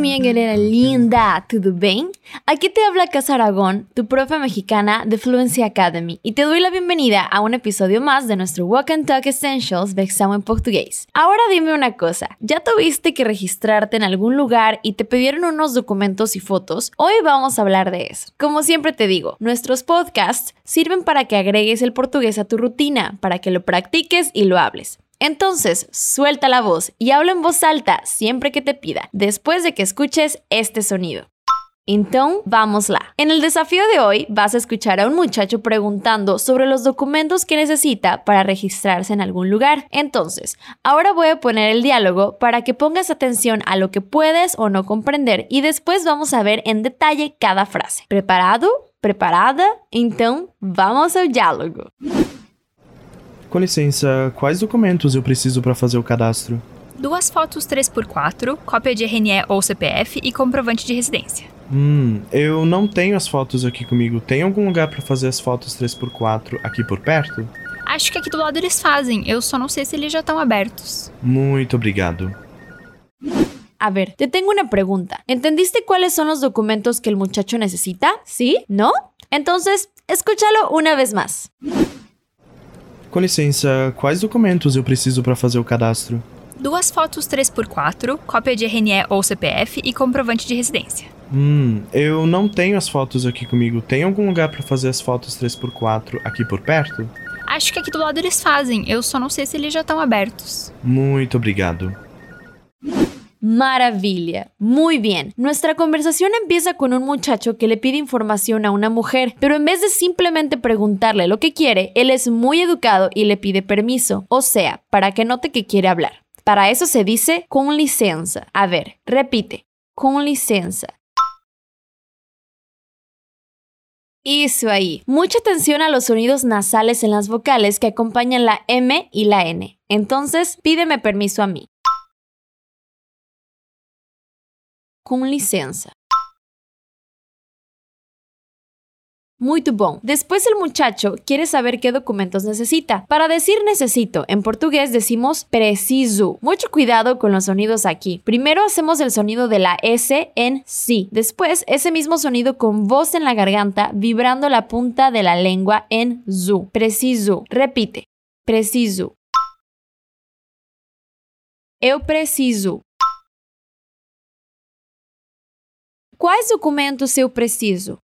minha linda, tudo bem? Aquí te habla Casa Aragón, tu profe mexicana de Fluency Academy, y te doy la bienvenida a un episodio más de nuestro Walk and Talk Essentials de examen portugués. Ahora dime una cosa, ¿ya tuviste que registrarte en algún lugar y te pidieron unos documentos y fotos? Hoy vamos a hablar de eso. Como siempre te digo, nuestros podcasts sirven para que agregues el portugués a tu rutina, para que lo practiques y lo hables. Entonces, suelta la voz y habla en voz alta siempre que te pida, después de que escuches este sonido. Entonces, vámosla. En el desafío de hoy vas a escuchar a un muchacho preguntando sobre los documentos que necesita para registrarse en algún lugar. Entonces, ahora voy a poner el diálogo para que pongas atención a lo que puedes o no comprender y después vamos a ver en detalle cada frase. ¿Preparado? ¿Preparada? Entonces, vamos al diálogo. Com licença, quais documentos eu preciso para fazer o cadastro? Duas fotos 3x4, cópia de RNE ou CPF e comprovante de residência. Hum, eu não tenho as fotos aqui comigo. Tem algum lugar para fazer as fotos 3x4 aqui por perto? Acho que aqui do lado eles fazem, eu só não sei se eles já estão abertos. Muito obrigado. A ver, te tengo una pregunta. ¿Entendiste cuáles son los documentos que el muchacho necesita? ¿Sí? ¿No? Entonces, escúchalo una vez más. Com licença, quais documentos eu preciso para fazer o cadastro? Duas fotos 3x4, cópia de RNE ou CPF e comprovante de residência. Hum, eu não tenho as fotos aqui comigo. Tem algum lugar para fazer as fotos 3x4 aqui por perto? Acho que aqui do lado eles fazem, eu só não sei se eles já estão abertos. Muito obrigado. Maravilla. Muy bien. Nuestra conversación empieza con un muchacho que le pide información a una mujer, pero en vez de simplemente preguntarle lo que quiere, él es muy educado y le pide permiso, o sea, para que note que quiere hablar. Para eso se dice con licencia. A ver, repite. Con licencia. Eso ahí. Mucha atención a los sonidos nasales en las vocales que acompañan la M y la N. Entonces, pídeme permiso a mí. Com licença. Muito bom. Después el muchacho quiere saber qué documentos necesita. Para decir necesito, en portugués decimos preciso. Mucho cuidado con los sonidos aquí. Primero hacemos el sonido de la S en sí. Después ese mismo sonido con voz en la garganta vibrando la punta de la lengua en zu. Preciso. Repite. Preciso. Eu preciso. Quais documentos eu preciso?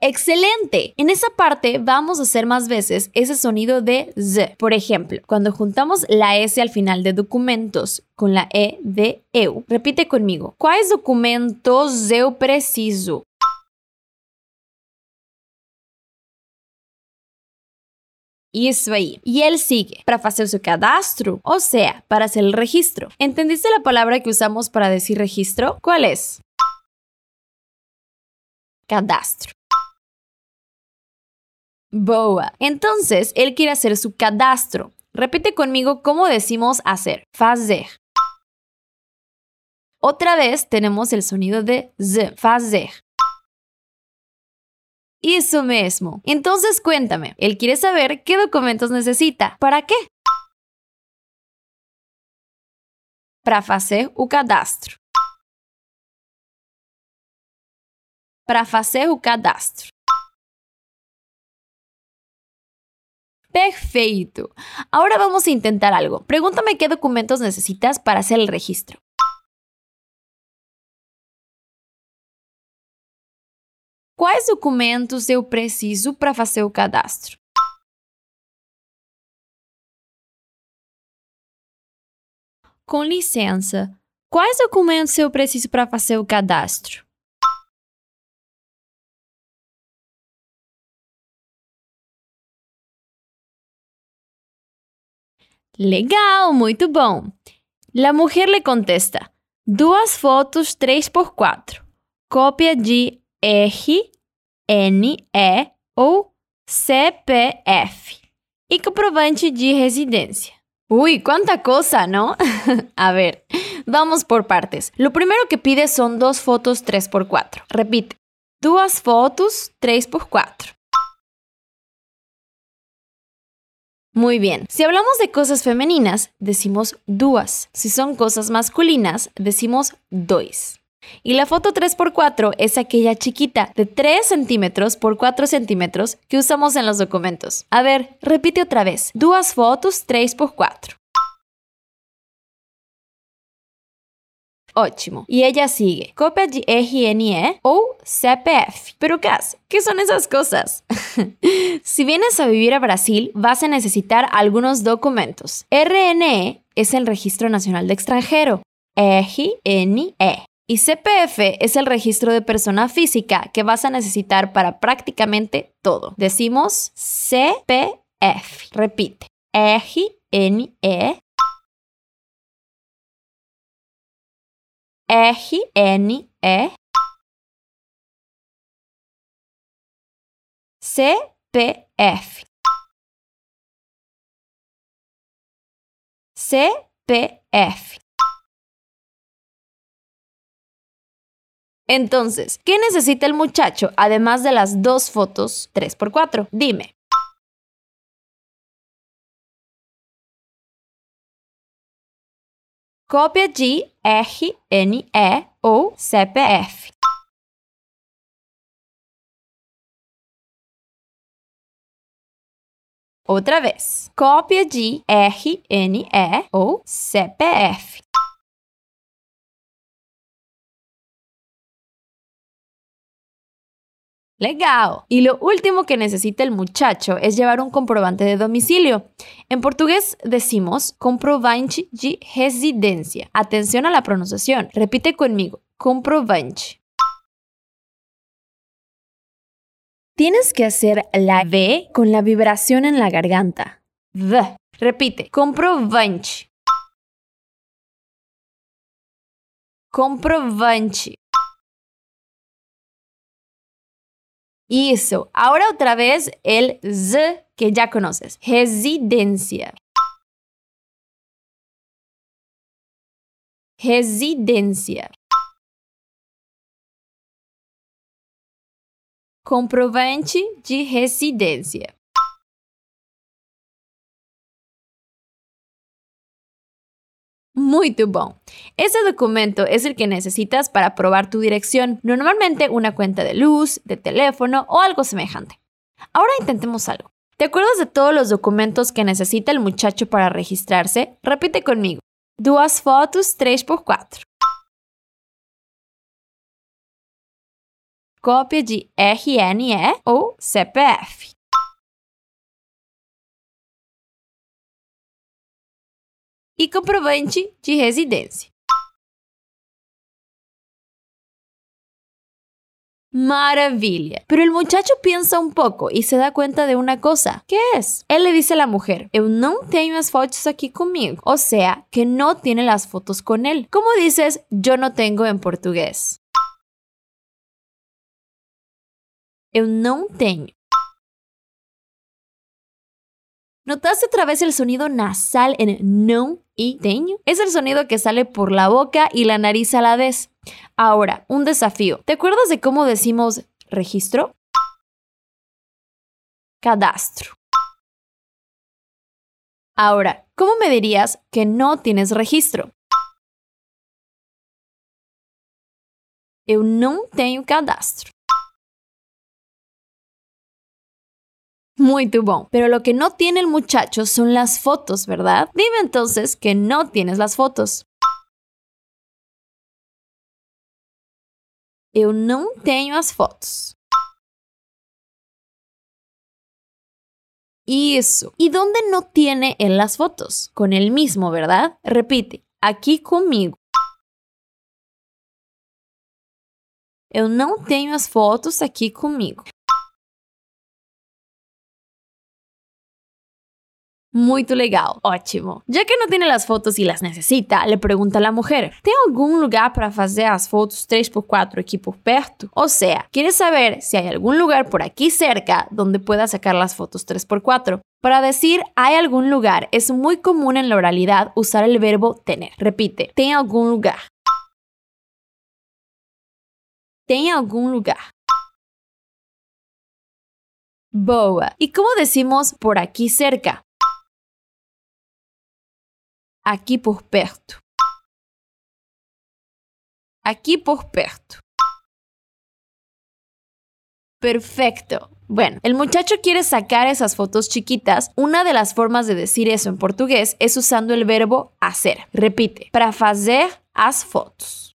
Excelente. En esa parte vamos a hacer más veces ese sonido de Z. Por ejemplo, cuando juntamos la S al final de documentos con la E de eu. Repite conmigo. ¿Cuáles documentos eu preciso? Isso aí. E ele sigue para fazer o seu cadastro, ou seja, para hacer el registro. ¿Entendiste la palabra que usamos para decir registro? ¿Cuál es? Cadastro. Boa. Entonces, él quiere hacer su cadastro. Repite conmigo cómo decimos hacer. Fazer. Otra vez tenemos el sonido de z. Fazer. Eso mesmo. Entonces cuéntame, él quiere saber qué documentos necesita. ¿Para qué? Para fazer o cadastro. Para fazer o cadastro. Perfecto. Ahora vamos a intentar algo. Pregúntame qué documentos necesitas para hacer el registro. Quais documentos eu preciso para fazer o cadastro? Com licença, quais documentos eu preciso para fazer o cadastro? Legal, muito bom. La mujer le contesta: duas fotos 3x4, cópia de R, N, E ou CPF e comprovante de residência. Uy, cuánta cosa, ¿no? A ver, vamos por partes. Lo primero que pide son dos fotos 3x4. Repite, duas fotos 3x4. Muy bien. Si hablamos de cosas femeninas, decimos duas. Si son cosas masculinas, decimos dois. Y la foto 3x4 es aquella chiquita de 3 centímetros por 4 centímetros que usamos en los documentos. A ver, repite otra vez. Duas fotos 3x4. Ótimo. Y ella sigue. Cópia de RNE ou CPF. Pero Cas, ¿qué son esas cosas? si vienes a vivir a Brasil, vas a necesitar algunos documentos. RNE es el Registro Nacional de Extranjero. RNE. Y CPF es el registro de persona física que vas a necesitar para prácticamente todo. Decimos CPF. Repite. RNE R-N-E CPF CPF Entonces, ¿qué necesita el muchacho además de las dos fotos 3x4? Dime. Cópia de RNE ou CPF. Outra vez. Cópia de RNE ou CPF. Legal. Y lo último que necesita el muchacho es llevar un comprobante de domicilio. En portugués decimos comprovante de residencia. Atención a la pronunciación. Repite conmigo. Comprovante. Tienes que hacer la V con la vibración en la garganta. V. Repite. Comprovante. Comprovante. Eso. Ahora otra vez el Z que ya conoces. Residencia. Residencia. Comprovante de residência. Muy bom. Ese documento es el que necesitas para probar tu dirección, normalmente una cuenta de luz, de teléfono o algo semejante. Ahora intentemos algo. ¿Te acuerdas de todos los documentos que necesita el muchacho para registrarse? Repite conmigo. Duas fotos 3x4. Cópia de RNE ou CPF. Y comprovante de residencia. Maravilla. Pero el muchacho piensa un poco y se da cuenta de una cosa. ¿Qué es? Él le dice a la mujer, eu no tengo las fotos aquí conmigo. O sea, que no tiene las fotos con él. ¿Cómo dices yo no tengo en portugués? Eu no tengo. ¿Notaste otra vez el sonido nasal en no y teño? Es el sonido que sale por la boca y la nariz a la vez. Ahora, un desafío. ¿Te acuerdas de cómo decimos registro? Cadastro. Ahora, ¿cómo me dirías que no tienes registro? Eu não tenho cadastro. Muy tu bon. Pero lo que no tiene el muchacho son las fotos, ¿verdad? Dime entonces que no tienes las fotos. Eu não tenho as fotos. Eso. ¿Y dónde no tiene él las fotos? Con el mismo, ¿verdad? Repite, aquí conmigo. Eu não tenho as fotos aqui comigo. Muy legal, ótimo. Ya que no tiene las fotos y las necesita, le pregunta a la mujer: ¿Tem algún lugar para hacer las fotos 3x4 aquí por perto? O sea, quiere saber si hay algún lugar por aquí cerca donde pueda sacar las fotos 3x4. Para decir hay algún lugar, es muy común en la oralidad usar el verbo tener. Repite: ¿Tem algún lugar? ¿Tem algún lugar? Boa. ¿Y cómo decimos por aquí cerca? Aqui por perto. Aquí por perto. Perfecto. Bueno, el muchacho quiere sacar esas fotos chiquitas. Una de las formas de decir eso en portugués es usando el verbo hacer. Repite, para fazer as fotos.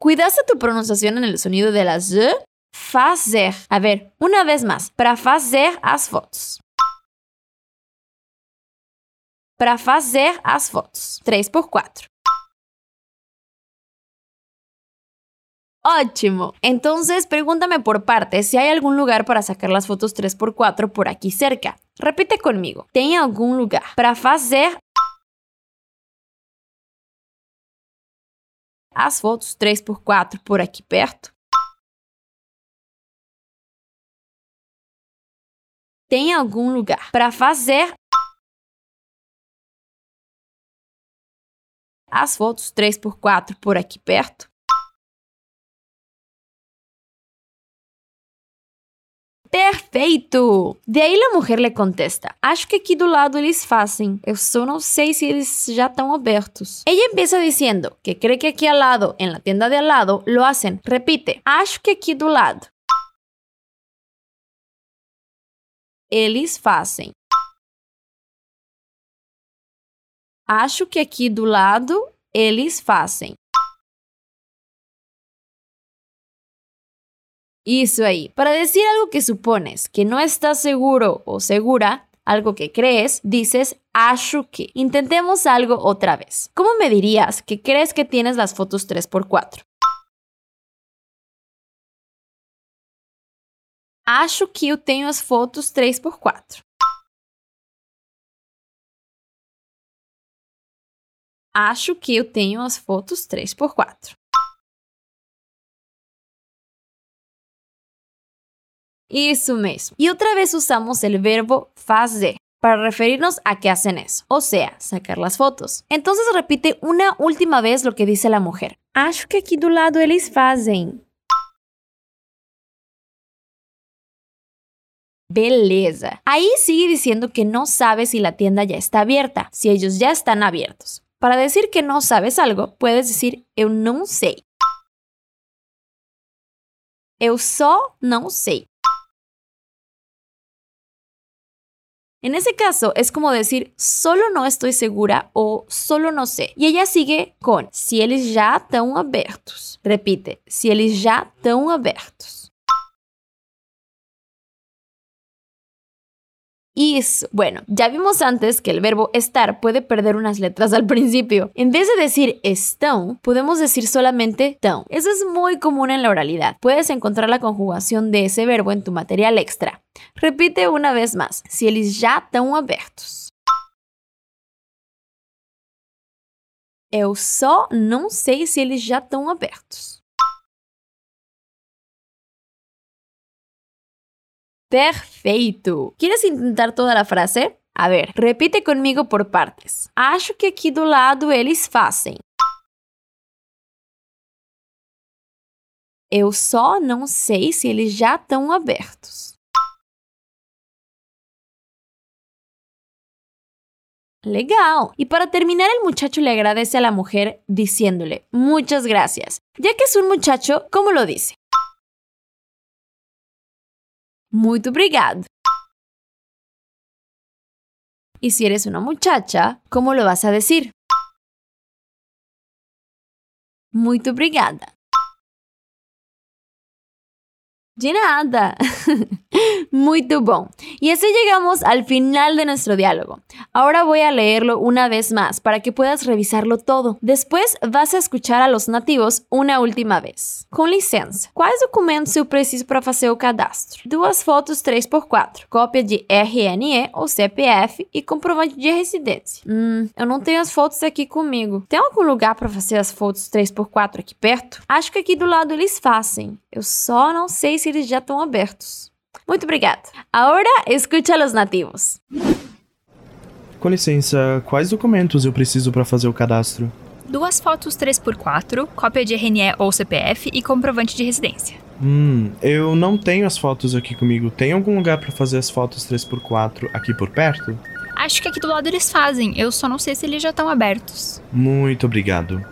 ¿Cuidaste tu pronunciación en el sonido de la Z? Fazer. A ver, una vez más. Para fazer as fotos. Para fazer as fotos. 3 por 4. Ótimo. Entonces, pregúntame por partes si hay algún lugar para sacar las fotos 3x4 por aquí cerca. Repite conmigo. ¿Tem algún lugar para fazer as fotos 3x4 por aqui perto? Tem algum lugar para fazer as fotos 3x4 por aqui perto? Perfeito! De aí a mulher lhe contesta: Acho que aqui do lado eles fazem. Eu só não sei se eles já estão abertos. Ella empieza dizendo que cree que aqui ao lado, en la tienda de al lado, lo hacen. Repite: Acho que aqui do lado. Eles fazem. Acho que aqui do lado eles fazem. Eso ahí. Para decir algo que supones que no estás seguro o segura, algo que crees, dices acho que. Intentemos algo otra vez. ¿Cómo me dirías que crees que tienes las fotos 3x4? Acho que eu tenho as fotos 3x4. Acho que eu tenho as fotos 3x4. Eso mismo. Y otra vez usamos el verbo fazer para referirnos a que hacen eso, o sea, sacar las fotos. Entonces repite una última vez lo que dice la mujer. Acho que aquí do lado eles fazem. Beleza. Ahí sigue diciendo que no sabe si la tienda ya está abierta, si ellos ya están abiertos. Para decir que no sabes algo, puedes decir eu não sei. Eu só não sei. En ese caso es como decir solo no estoy segura o solo no sé. Y ella sigue con si eles já estão abertos. Repite, si eles já estão abertos. Isso. Bueno, ya vimos antes que el verbo estar puede perder unas letras al principio. En vez de decir estão, podemos decir solamente tão. Eso es muy común en la oralidad. Puedes encontrar la conjugación de ese verbo en tu material extra. Repite una vez más, si eles já estão abertos. Eu só não sei se eles já estão abertos. Perfeito! ¿Quieres intentar toda la frase? A ver, repite conmigo por partes. Acho que aqui do lado eles fazem. Eu só não sei se eles já estão abertos. Legal. Y para terminar, el muchacho le agradece a la mujer diciéndole, muchas gracias. Ya que es un muchacho, ¿cómo lo dice? Muito obrigado. Y si eres una muchacha, ¿cómo lo vas a decir? Muito obrigada. De nada. Muy bom. Y así llegamos al final de nuestro diálogo. Ahora voy a leerlo una vez más para que puedas revisarlo todo. Después vas a escuchar a los nativos una última vez. Com licença, quais documentos eu preciso para fazer o cadastro? Duas fotos 3x4, cópia de RNE ou CPF e comprovante de residência. Hum, eu não tenho as fotos aqui comigo. Tem algum lugar para fazer as fotos 3x4 aqui perto? Acho que aqui do lado eles fazem. Eu só não sei se eles já estão abertos. Muito obrigado. Agora escuta os nativos. Com licença, quais documentos eu preciso para fazer o cadastro? Duas fotos 3x4, cópia de RNE ou CPF e comprovante de residência. Hum, eu não tenho as fotos aqui comigo. Tem algum lugar para fazer as fotos 3x4 aqui por perto? Acho que aqui do lado eles fazem, eu só não sei se eles já estão abertos. Muito obrigado.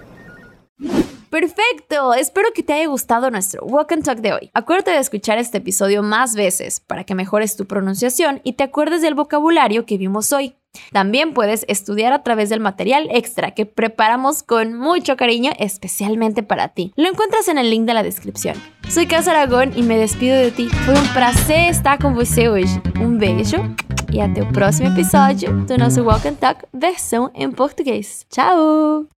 Perfecto, espero que te haya gustado nuestro Walk and Talk de hoy. Acuérdate de escuchar este episodio más veces para que mejores tu pronunciación y te acuerdes del vocabulario que vimos hoy. También puedes estudiar a través del material extra que preparamos con mucho cariño especialmente para ti. Lo encuentras en el link de la descripción. Soy Casa Aragón y me despido de ti. Foi um prazer estar com você hoje. Um beijo e até o próximo episódio do nosso Walk and Talk versão em português. Tchau!